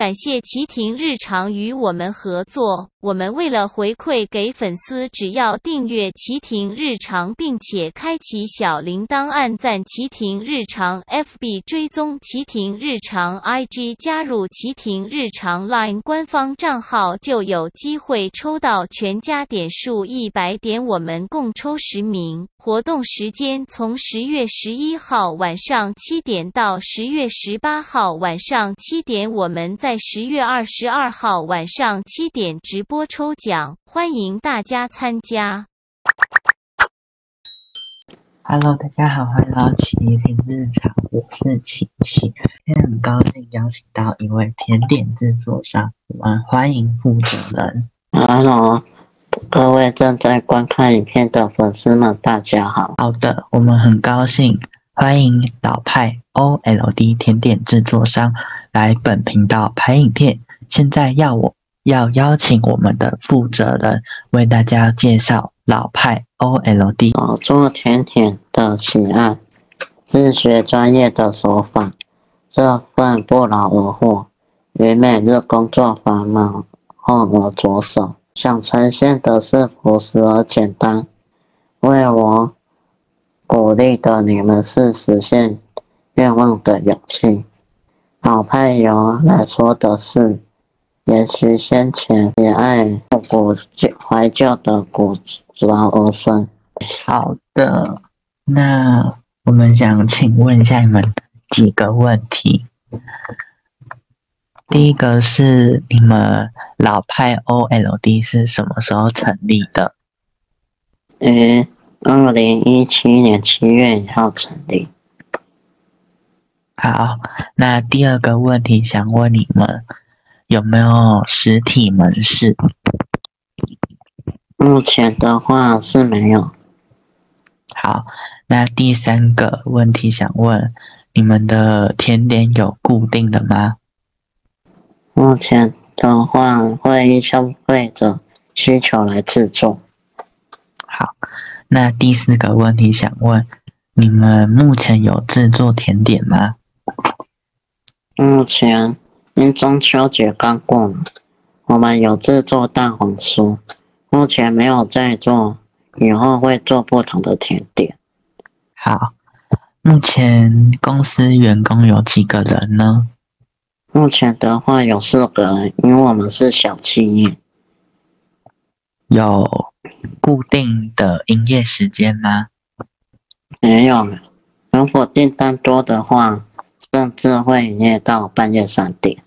感谢齐婷日常与我们合作。我们为了回馈给粉丝，只要订阅齐婷日常，并且开启小铃铛，按赞齐婷日常，FB 追踪齐婷日常，IG 加入齐婷日常 Line 官方账号，就有机会抽到全家点数一百点。我们共抽十名。活动时间从十月十一号晚上七点到十月十八号晚上七点。我们在十月二十二号晚上七点直。播抽奖，欢迎大家参加。Hello，大家好，欢迎来到奇婷日常，我是琪琪。今天很高兴邀请到一位甜点制作商，我们欢迎负责人。Hello，各位正在观看影片的粉丝们，大家好。好的，我们很高兴欢迎老派 OLD 甜点制作商来本频道拍影片。现在要我。要邀请我们的负责人为大家介绍老派 OLD 哦，做甜甜的喜爱，自学专业的手法，这份不劳而获与每日工作繁忙后我着手，想呈现的是朴实而简单。为我鼓励的你们是实现愿望的勇气。老派友来说的是。也许先前也爱古旧怀旧的古老而生。好的，那我们想请问一下你们几个问题。第一个是你们老派 OLD 是什么时候成立的？于二零一七年七月一号成立。好，那第二个问题想问你们。有没有实体门市？目前的话是没有。好，那第三个问题想问，你们的甜点有固定的吗？目前的话会依消费者需求来制作。好，那第四个问题想问，你们目前有制作甜点吗？目前。因中秋节刚过嘛，我们有制作蛋黄酥，目前没有在做，以后会做不同的甜点。好，目前公司员工有几个人呢？目前的话有四个人，因为我们是小企业。有固定的营业时间吗？没有，如果订单多的话。甚至会营业到半夜三点。